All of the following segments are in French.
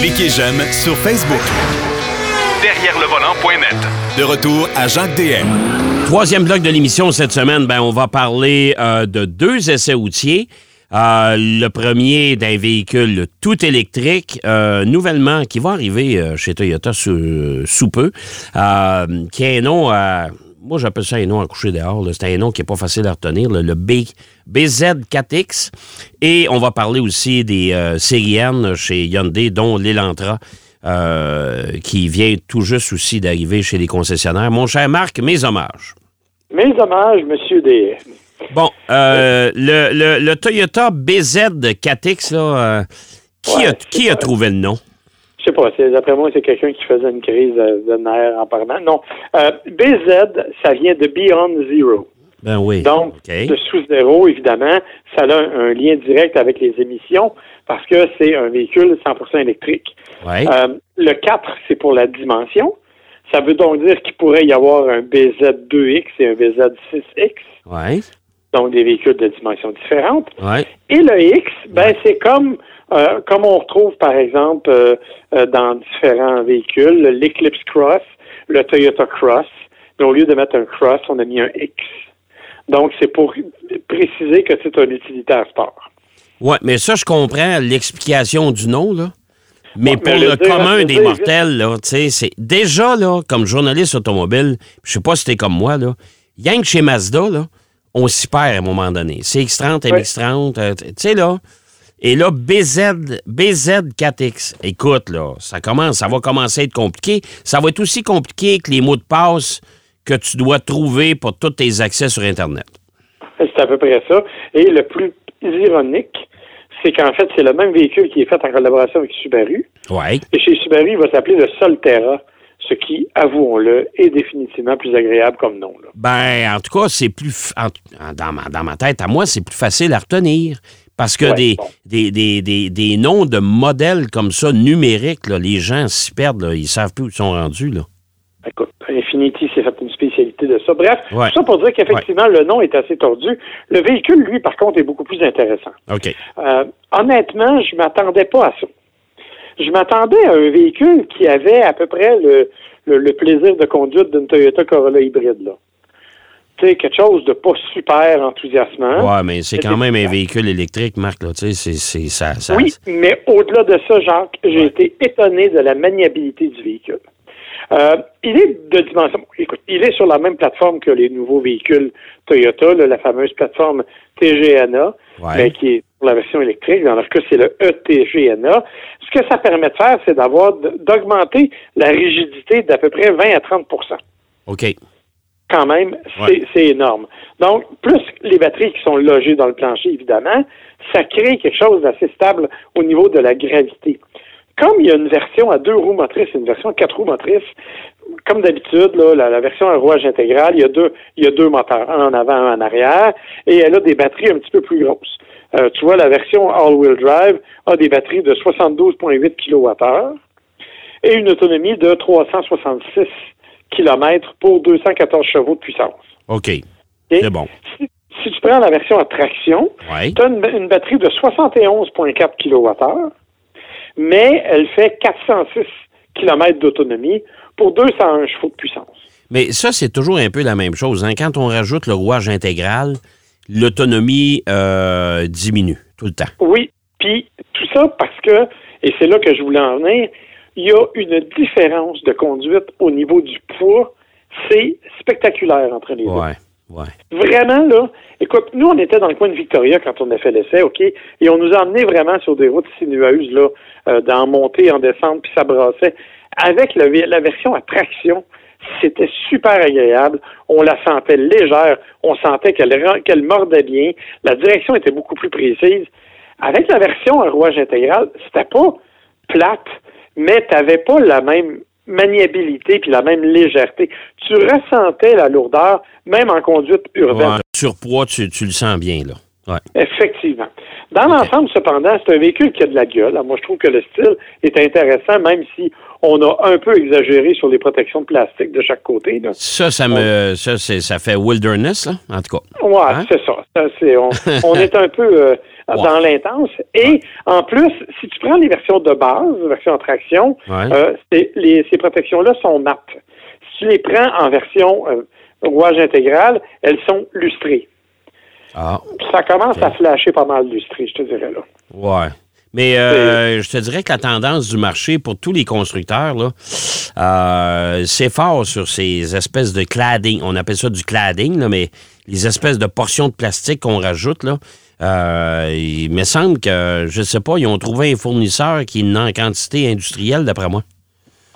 Cliquez j'aime sur Facebook. Derrière le volant.net. De retour à Jacques DM. Troisième bloc de l'émission cette semaine, ben, on va parler euh, de deux essais routiers. Euh, le premier d'un véhicule tout électrique, euh, nouvellement, qui va arriver euh, chez Toyota sous, sous peu, euh, qui a un nom à. Moi, j'appelle ça un nom à coucher dehors. C'est un nom qui n'est pas facile à retenir, là, le B, BZ4X. Et on va parler aussi des euh, séries N chez Hyundai, dont l'Elantra, euh, qui vient tout juste aussi d'arriver chez les concessionnaires. Mon cher Marc, mes hommages. Mes hommages, Monsieur DS. Bon, euh, le, le- le Toyota BZ4X, là, euh, qui, Ouais, a, qui trouvé le nom? Je sais pas, d'après moi, c'est quelqu'un qui faisait une crise de, de nerfs en parlant. Non. Euh, BZ, ça vient de Beyond Zero. Ben oui. Donc, de sous zéro, évidemment, ça a un, un lien direct avec les émissions parce que c'est un véhicule 100% électrique. Ouais. Euh, le 4, c'est pour la dimension. Ça veut donc dire qu'il pourrait y avoir un BZ2X et un BZ6X, ouais. donc des véhicules de dimensions différentes. Ouais. Et le X, ben c'est comme euh, comme on retrouve par exemple euh, euh, dans différents véhicules, l'Eclipse Cross, le Toyota Cross. Mais au lieu de mettre un Cross, on a mis un X. Donc c'est pour préciser que c'est un utilitaire sport. Ouais, mais ça, je comprends l'explication du nom, là. Mais Ouais, pour mais le, le dire- commun des dire mortels, là, tu sais, c'est déjà, là, comme journaliste automobile, je sais pas si t'es comme moi, là, rien que chez Mazda, là, on s'y perd à un moment donné. C'est X30, Ouais. MX30, euh, tu sais, là. Et là, BZ, BZ4X, écoute, là, ça commence, ça va commencer à être compliqué. Ça va être aussi compliqué que les mots de passe que tu dois trouver pour tous tes accès sur Internet. C'est à peu près ça. Et le plus ironique, c'est qu'en fait, c'est le même véhicule qui est fait en collaboration avec Subaru. Ouais. Et chez Subaru, il va s'appeler le Solterra, ce qui, avouons-le, est définitivement plus agréable comme nom. là. Ben, en tout cas, c'est plus. f- en- en- dans, ma, dans ma tête, à moi, c'est plus facile à retenir. Parce que Ouais, des, bon. des, des, des, des noms de modèles comme ça, numériques, là, les gens s'y perdent. Là, ils savent plus où ils sont rendus. Là. Écoute, Infinity s'est fait une spécialité de ça. Bref, Ouais. tout ça pour dire qu'effectivement, le nom est assez tordu. Le véhicule, lui, par contre, est beaucoup plus intéressant. OK. Euh, honnêtement, je m'attendais pas à ça. Je m'attendais à un véhicule qui avait à peu près le, le, le plaisir de conduite d'une Toyota Corolla hybride. Là. Sais, quelque chose de pas super enthousiasmant. Ouais, mais c'est quand même un véhicule électrique, Marc. Là, tu sais, c'est, ça, ça- Oui, mais au-delà de ça, Jacques, j'ai été étonné de la maniabilité du véhicule. Euh, il est de dimension. Écoute, il est sur la même plateforme que les nouveaux véhicules Toyota, là, la fameuse plateforme TGNA, Ouais. mais qui est pour la version électrique. Dans leur cas, c'est le ETGNA. Ce que ça permet de faire, c'est d'avoir d'augmenter la rigidité d'à peu près 20 à 30% OK. Quand même, c'est Ouais. énorme. Donc, plus les batteries qui sont logées dans le plancher, évidemment, ça crée quelque chose d'assez stable au niveau de la gravité. Comme il y a une version à deux roues motrices et une version à quatre roues motrices, comme d'habitude, la, la version à rouage intégral, il y a deux, il y a deux moteurs, un en avant, un en arrière, et elle a des batteries un petit peu plus grosses. Euh, tu vois, la version all-wheel drive a des batteries de 72,8 kWh et une autonomie de 366 km pour 214 chevaux de puissance. OK. C'est bon. Si, si tu prends la version à traction, Ouais. tu as une, une batterie de 71,4 kWh, mais elle fait 406 km d'autonomie pour 201 chevaux de puissance. Mais ça, c'est toujours un peu la même chose. hein. Quand on rajoute le rouage intégral, l'autonomie euh, diminue tout le temps. Oui, puis tout ça parce que, et c'est là que je voulais en venir, il y a une différence de conduite au niveau du poids. C'est spectaculaire entre les deux. Ouais. Ouais. Vraiment, là, écoute, nous, on était dans le coin de Victoria quand on a fait l'essai, OK? Et on nous a emmenés vraiment sur des routes sinueuses, là, euh, dans montée, en descente, puis ça brassait. Avec le- la version à traction, c'était super agréable. On la sentait légère. On sentait qu'elle qu'elle mordait bien. La direction était beaucoup plus précise. Avec la version à rouage intégral, c'était pas plate, mais tu n'avais pas la même maniabilité puis la même légèreté. Tu ressentais la lourdeur, même en conduite urbaine. Ouais. Surpoids, tu, tu le sens bien, là. Ouais. Effectivement. Dans l'ensemble, cependant, c'est un véhicule qui a de la gueule. Alors, moi, je trouve que le style est intéressant, même si on a un peu exagéré sur les protections de plastique de chaque côté. là. Ça, ça me. Ça, fait wilderness, là, en tout cas. Ouais, Hein? c'est ça. Ça, on, on est un peu euh, dans l'intense. Et en plus, si tu prends les versions de base, version en traction, Ouais. euh, les- ces protections-là sont mates. Si tu les prends en version euh, rouage intégral, elles sont lustrées. Ah, Ça commence à flasher pas mal lustré, je te dirais là. ouais. Mais euh, je te dirais que la tendance du marché pour tous les constructeurs, là, euh, c'est fort sur ces espèces de cladding. On appelle ça du cladding, là, mais les espèces de portions de plastique qu'on rajoute, là. euh, il me semble que, je sais pas, ils ont trouvé un fournisseur qui a en quantité industrielle, d'après moi.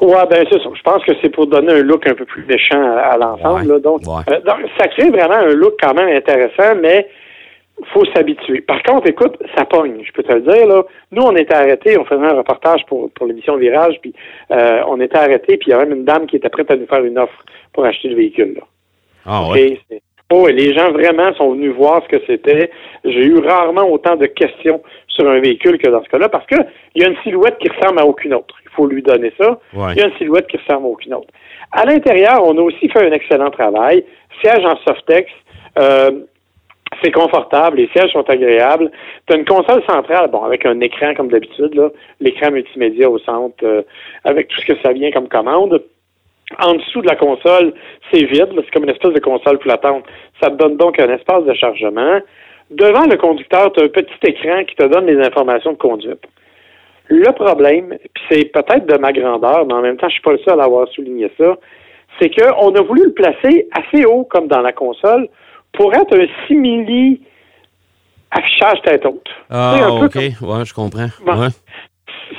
Ouais, ben c'est ça. Je pense que c'est pour donner un look un peu plus méchant à, à l'ensemble. Ouais, là. Donc, ouais. euh, donc, ça crée vraiment un look quand même intéressant, mais faut s'habituer. Par contre, écoute, ça pogne, je peux te le dire. Là. Nous, on était arrêtés, on faisait un reportage pour, pour l'émission Virage, puis euh, on était arrêtés, puis il y a même une dame qui était prête à nous faire une offre pour acheter le véhicule. Là. Ah ouais. Oh, et les gens vraiment sont venus voir ce que c'était. J'ai eu rarement autant de questions sur un véhicule que dans ce cas-là, parce que il y a une silhouette qui ressemble à aucune autre. Faut lui donner ça. Ouais. Il y a une silhouette qui ressemble à aucune autre. À l'intérieur, on a aussi fait un excellent travail. Siège en softex. Euh, c'est confortable, les sièges sont agréables. Tu as une console centrale, bon, avec un écran comme d'habitude, là, l'écran multimédia au centre, euh, avec tout ce que ça vient comme commande. En dessous de la console, c'est vide, là, c'est comme une espèce de console flottante. Ça te donne donc un espace de chargement. Devant le conducteur, tu as un petit écran qui te donne les informations de conduite. Le problème, puis c'est peut-être de ma grandeur, mais en même temps, je suis pas le seul à avoir souligné ça, c'est qu'on a voulu le placer assez haut, comme dans la console, pour être un simili affichage tête haute. Tu sais, Ah, un OK. Ouais, je comprends. Bon. Ouais.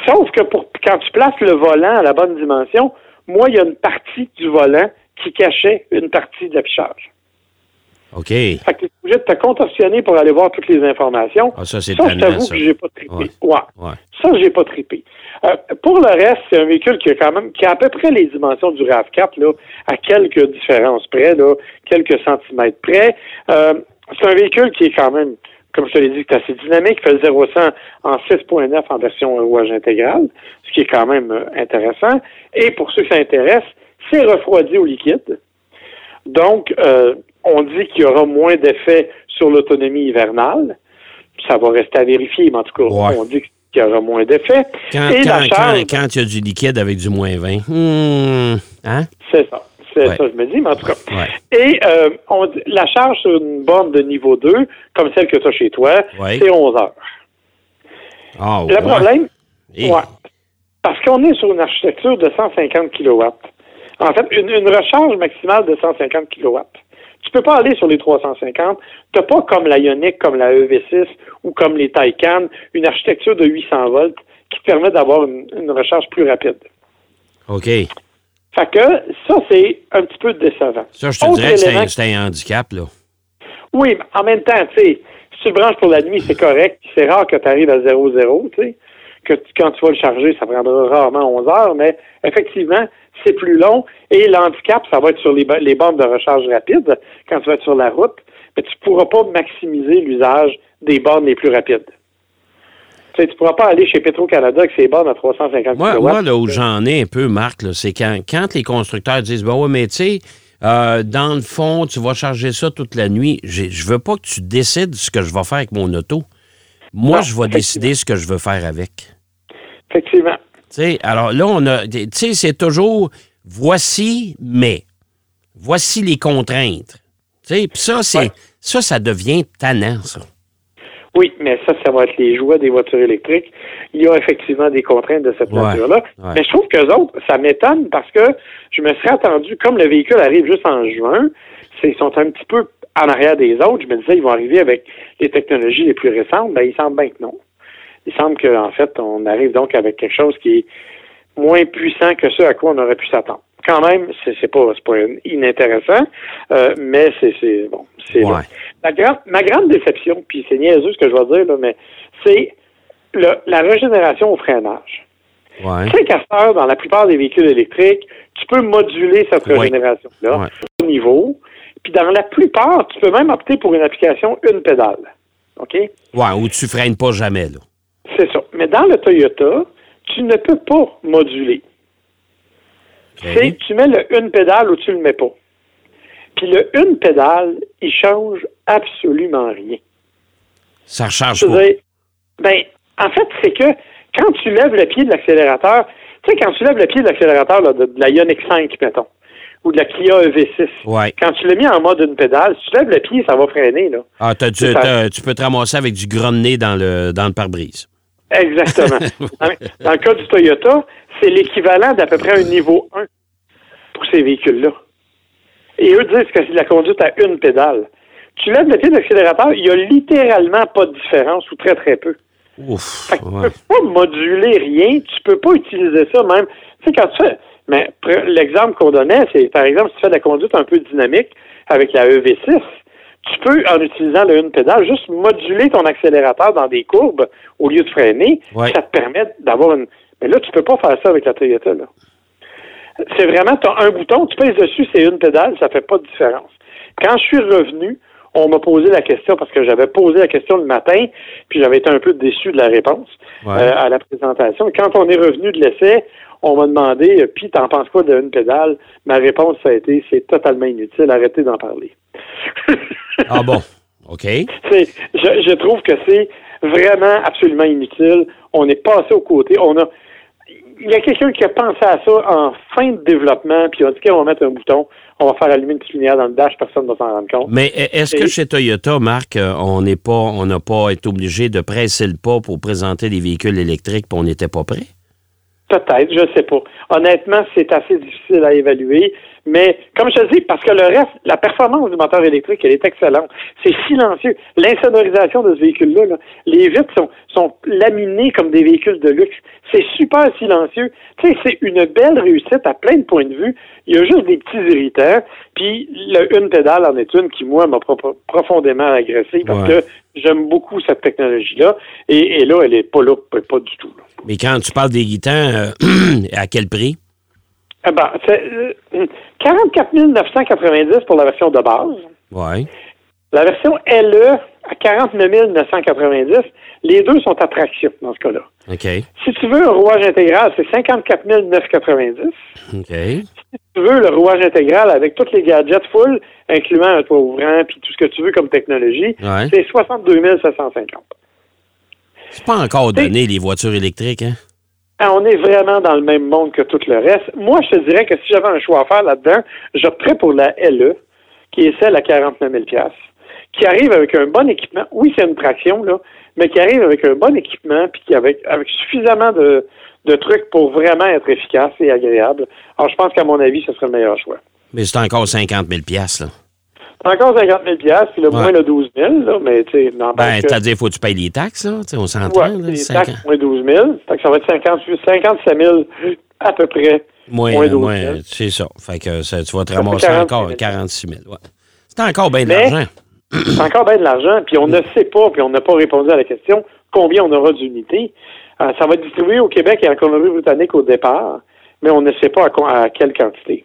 Sauf que pour quand tu places le volant à la bonne dimension, moi, il y a une partie du volant qui cachait une partie de l'affichage. OK. Fait que tu es obligé de te contorsionner pour aller voir toutes les informations. Ah, ça, c'est ça, je t'avoue que j'ai pas trippé. Ouais. Ouais. Ouais. Ça, j'ai pas trippé. Euh, pour le reste, c'est un véhicule qui a quand même qui a à peu près les dimensions du RAV4, là, à quelques différences près, là, quelques centimètres près. Euh, c'est un véhicule qui est quand même, comme je te l'ai dit, qui est assez dynamique, fait le 0 100 en 6.9 en version rouage intégral, ce qui est quand même euh, intéressant. Et pour ceux que ça intéresse, c'est refroidi au liquide. Donc, euh, on dit qu'il y aura moins d'effet sur l'autonomie hivernale. Ça va rester à vérifier, mais en tout cas, Ouais. on dit qu'il y aura moins d'effet. Quand, Et quand, la charge, quand, quand il y a du liquide avec du moins 20, hmm, hein? c'est ça. C'est Ouais. ça, je me dis, mais en tout cas. Ouais. Et euh, on la charge sur une borne de niveau 2, comme celle que tu as chez toi, c'est 11 heures. Ah, Le problème, Et- ouais, parce qu'on est sur une architecture de 150 kW. En fait, une, une recharge maximale de 150 kW. Tu peux pas aller sur les 350. Tu pas comme la Ioniq, comme la EV6 ou comme les Taycan, une architecture de 800 volts qui te permet d'avoir une, une recharge plus rapide. OK. Fait que ça, c'est un petit peu décevant. Ça, je te Autre dirais que c'est un, handicap, là. Oui, mais en même temps, tu sais, si tu le branches pour la nuit, c'est correct. C'est rare que tu arrives à 0-0, tu sais. Que tu- quand tu vas le charger, ça prendra rarement 11 heures, mais effectivement, c'est plus long. Et l'handicap, ça va être sur les, les bornes de recharge rapide, quand tu vas être sur la route, mais tu pourras pas maximiser l'usage des bornes les plus rapides. Tu sais, tu pourras pas aller chez Petro-Canada avec ses bornes à 350 Moi, kW. moi là où j'en ai un peu, Marc, c'est quand, quand les constructeurs disent Ben ouais, mais tu sais, euh, dans le fond, tu vas charger ça toute la nuit. Je veux pas que tu décides ce que je vais faire avec mon auto. Moi, Non, je vais décider ce que je veux faire avec. Effectivement. Tu sais, alors là, on a. Tu sais, c'est toujours voici, mais. Voici les contraintes. Puis ça, c'est. Ouais. Ça, ça devient tannant, ça. Oui, mais ça, ça va être les joies des voitures électriques. Il y a effectivement des contraintes de cette Ouais, nature-là. ouais. Mais je trouve qu'eux autres, ça m'étonne parce que je me serais attendu, comme le véhicule arrive juste en juin, ils sont un petit peu en arrière des autres. Je me disais, ils vont arriver avec les technologies les plus récentes. Ben, il semble bien que non. Il semble qu'en fait, on arrive donc avec quelque chose qui est moins puissant que ce à quoi on aurait pu s'attendre. Quand même, c'est c'est pas, c'est pas inintéressant, euh, mais c'est c'est- bon, c'est Ouais. là. Ma, grande, ma grande déception, puis c'est niaiseux ce que je vais dire, là, mais c'est le- la régénération au freinage. Ouais. Tu sais dans la plupart des véhicules électriques, tu peux moduler cette régénération-là Ouais. au niveau. Puis dans la plupart, tu peux même opter pour une application une pédale. OK? Ouais, où tu freines pas jamais, là. C'est ça. Mais dans le Toyota, tu ne peux pas moduler. C'est tu mets le une pédale ou tu le mets pas. Puis le une pédale, il change absolument rien. Ça veux pas. ben, en fait, c'est que quand tu lèves le pied de l'accélérateur, tu sais, quand tu lèves le pied de l'accélérateur de, de la Ioniq 5, mettons, ou de la Kia EV6, Ouais. quand tu l'as mis en mode une pédale, si tu lèves le pied, ça va freiner, là. Ah, ça. tu peux te ramasser avec du nez dans le, dans le pare-brise. Exactement. dans, le cas du Toyota, c'est l'équivalent d'à peu près un niveau 1 pour ces véhicules-là. Et eux disent que c'est de la conduite à une pédale. Tu lèves le pied de l'accélérateur, il n'y a littéralement pas de différence ou très très peu. Ouf. Fait que tu ouais. peux pas moduler rien, tu peux pas utiliser ça même. Tu sais, quand tu fais. Mais l'exemple qu'on donnait, c'est par exemple, si tu fais de la conduite un peu dynamique avec la EV6, tu peux, en utilisant le une pédale, juste moduler ton accélérateur dans des courbes au lieu de freiner. Ouais. Ça te permet d'avoir une. Mais là, tu peux pas faire ça avec la Toyota, là. C'est vraiment, tu as un bouton, tu pèses dessus, c'est une pédale, ça fait pas de différence. Quand je suis revenu, on m'a posé la question parce que j'avais posé la question le matin, puis j'avais été un peu déçu de la réponse Ouais. euh, à la présentation. Et Quand on est revenu de l'essai, on m'a demandé, euh, puis t'en penses quoi d'une pédale? Ma réponse, ça a été, c'est totalement inutile, arrêtez d'en parler. Ah bon? OK. Je, je trouve que c'est vraiment absolument inutile. On est passé aux côtés. On a, il y a quelqu'un qui a pensé à ça en fin de développement, puis on a dit qu'on va mettre un bouton, on va faire allumer une petite lumière dans le dash, personne ne va s'en rendre compte. Mais est-ce que chez Toyota, Marc, euh, on n'est pas, on n'a pas été obligé de presser le pas pour présenter des véhicules électriques, puis on n'était pas prêt? Peut-être, je sais pas. Honnêtement, c'est assez difficile à évaluer. Mais comme je te dis, parce que le reste, la performance du moteur électrique, elle est excellente. C'est silencieux. L'insonorisation de ce véhicule-là, là, les vitres sont, sont laminées comme des véhicules de luxe. C'est super silencieux. Tu sais, c'est une belle réussite à plein de points de vue. Il y a juste des petits irritants. Puis le une pédale en est une qui, moi, m'a pro- profondément agressé parce Ouais. que j'aime beaucoup cette technologie-là. Et, et là, elle est pas là, pas, du tout. là. Mais quand tu parles des guitans, euh, à quel prix? Ah ben, c'est euh, 44 990 pour la version de base. Oui. La version LE à 49 990. Les deux sont à traction dans ce cas-là. OK. Si tu veux un rouage intégral, c'est 54 990. OK. Si tu veux le rouage intégral avec tous les gadgets full, incluant un toit ouvrant puis tout ce que tu veux comme technologie, Ouais. c'est 62 750. C'est pas encore donné, les voitures électriques, hein? Ah, On est vraiment dans le même monde que tout le reste. Moi, je te dirais que si j'avais un choix à faire là-dedans, j'opterais pour la LE, qui est celle à 49 000 qui arrive avec un bon équipement. Oui, c'est une traction, là, mais qui arrive avec un bon équipement, puis qui avec, suffisamment de, de trucs pour vraiment être efficace et agréable. Alors, je pense qu'à mon avis, ce serait le meilleur choix. Mais c'est encore 50 000 là. Encore 50 000 puis le Ouais. moins le 12 000 là, mais tu sais, Ben, que- c'est-à-dire, faut que tu payes les taxes, là? Tu sais, on s'entend, Ouais, les 50 taxes moins 12 000. Fait que ça va être 50, 57 000 à peu près. Moins, moins 12 moins, 000. c'est ça. Fait que ça, tu vas te Ça ramasser 46 encore 000. 46 000. Ouais. C'est encore bien de l'argent. C'est encore bien de l'argent, puis on ne sait pas, puis on n'a pas répondu à la question combien on aura d'unités. Euh, ça va être distribué au Québec et en Colombie-Britannique au départ, mais on ne sait pas à quelle quantité.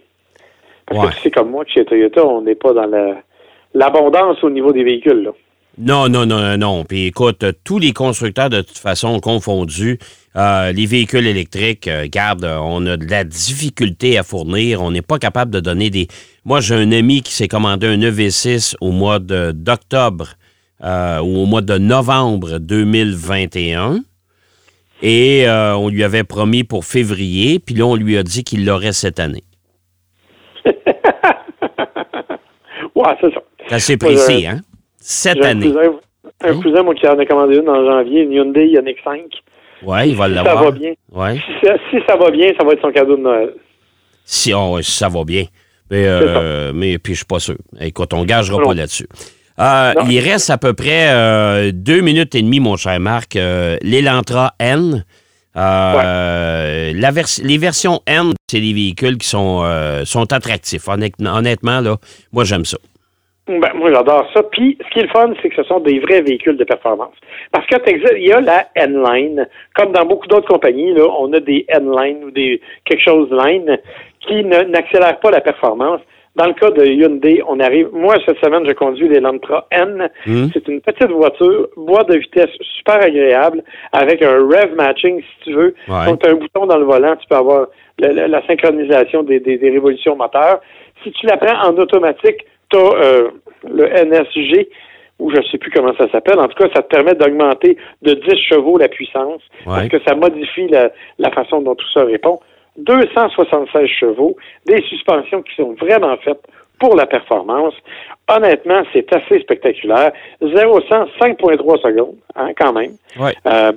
Parce Ouais. que tu sais comme moi que chez Toyota, on n'est pas dans la- l'abondance au niveau des véhicules. Là. Non, non, non, non. Puis écoute, tous les constructeurs, de toute façon, confondus, euh, les véhicules électriques, euh, garde, on a de la difficulté à fournir. On n'est pas capable de donner des. Moi, j'ai un ami qui s'est commandé un EV6 au mois de- d'octobre euh, ou au mois de novembre 2021. Et on lui avait promis pour février, puis là, on lui a dit qu'il l'aurait cette année. Ouais, c'est ça. C'est assez précis, j'ai- hein? Cette un année. cousin, un Hein? cousin, moi, qui en a commandé une en janvier, une Hyundai Ioniq 5. Oui, il va Si ça l'avoir. va bien. Ouais. Si ça, si ça va bien, ça va être son cadeau de Noël. Si, oh, ouais, si ça va bien. Mais, euh, mais puis je suis pas sûr. Écoute, on gagera Non. pas là-dessus. Euh, il reste à peu près euh, deux minutes et demie, mon cher Marc. Euh, L'Elantra N. euh, les versions N, c'est des véhicules qui sont, euh, sont attractifs. Honnête- honnêtement, là, moi, j'aime ça. Ben, moi, j'adore ça. Puis, ce qui est le fun, c'est que ce sont des vrais véhicules de performance. Parce que il y a la N-Line. Comme dans beaucoup d'autres compagnies, là, on a des N-Line ou des quelque chose line qui n'accélèrent pas la performance. Dans le cas de Hyundai, on arrive. Moi, cette semaine, je conduis l'Elantra N. Hmm. C'est une petite voiture, boîte de vitesse super agréable, avec un rev matching, si tu veux. Ouais. Donc, tu as un bouton dans le volant, tu peux avoir la, la- la synchronisation des, des- des révolutions moteurs. Si tu la prends en automatique, tu as le NSG ou je ne sais plus comment ça s'appelle. En tout cas, ça te permet d'augmenter de 10 chevaux la puissance, parce que ça modifie la, la façon dont tout ça répond. 276 chevaux, des suspensions qui sont vraiment faites pour la performance. Honnêtement, c'est assez spectaculaire. 0 100, 5,3 secondes, hein, quand même. Ouais. Euh,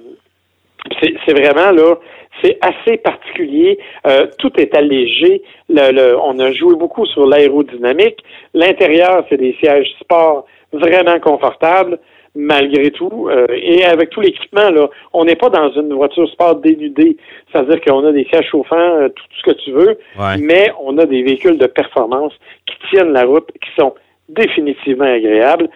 c'est vraiment là, c'est assez particulier. Euh, tout est allégé. Le, le- on a joué beaucoup sur l'aérodynamique. L'intérieur, c'est des sièges sport vraiment confortables, malgré tout. Euh, et avec tout l'équipement, là, on n'est pas dans une voiture sport dénudée. C'est-à-dire qu'on a des sièges chauffants, euh, tout, tout ce que tu veux, Ouais. mais on a des véhicules de performance qui tiennent la route, qui sont définitivement agréables.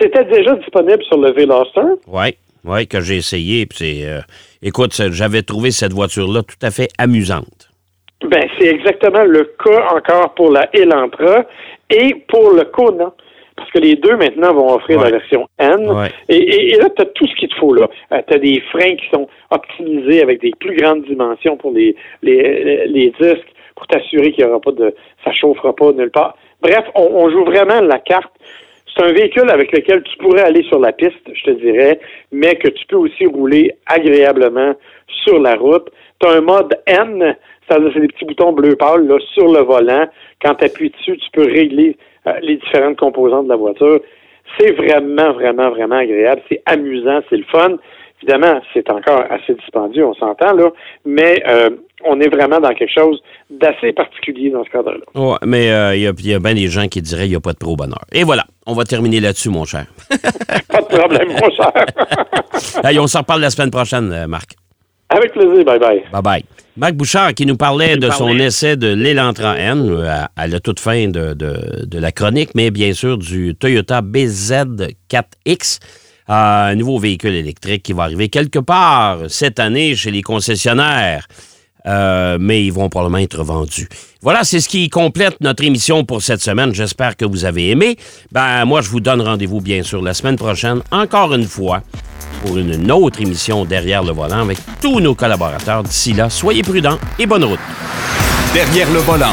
C'était déjà disponible sur le Veloster. Oui, oui, que j'ai essayé. puis euh, écoute, j'avais trouvé cette voiture-là tout à fait amusante. Ben, c'est exactement le cas encore pour la Elantra et pour le Kona. Parce que les deux maintenant vont offrir Ouais. la version N. Ouais. Et, et- et là, tu as tout ce qu'il te faut là. tu as des freins qui sont optimisés avec des plus grandes dimensions pour les, les, les disques pour t'assurer qu'il y aura pas de. ça chauffera pas nulle part. Bref, on, on joue vraiment la carte. C'est un véhicule avec lequel tu pourrais aller sur la piste, je te dirais, mais que tu peux aussi rouler agréablement sur la route. Tu as un mode N, c'est-à-dire c'est des petits boutons bleu pâle là, sur le volant. Quand tu appuies dessus, tu peux régler euh, les différentes composantes de la voiture. C'est vraiment, vraiment, vraiment agréable. C'est amusant, c'est le fun. Évidemment, c'est encore assez dispendieux, on s'entend, là, mais euh, on est vraiment dans quelque chose d'assez particulier dans ce cadre-là. Ouais, mais euh, il y a, il y a bien des gens qui diraient qu'il n'y a pas de pro bonheur. Et voilà, on va terminer là-dessus, mon cher. Pas de problème, mon cher. Hey, on s'en reparle la semaine prochaine, euh, Marc. Avec plaisir, bye-bye. Bye-bye. Marc Bouchard qui nous parlait de son essai de l'Elantra N euh, à, à la toute fin de, de- de la chronique, mais bien sûr du Toyota BZ4X, euh, un nouveau véhicule électrique qui va arriver quelque part cette année chez les concessionnaires. Euh, mais ils vont probablement être vendus. Voilà, c'est ce qui complète notre émission pour cette semaine. J'espère que vous avez aimé. Ben, moi, je vous donne rendez-vous, bien sûr, la semaine prochaine, encore une fois, pour une autre émission Derrière le volant avec tous nos collaborateurs. D'ici là, soyez prudents et bonne route. Derrière le volant.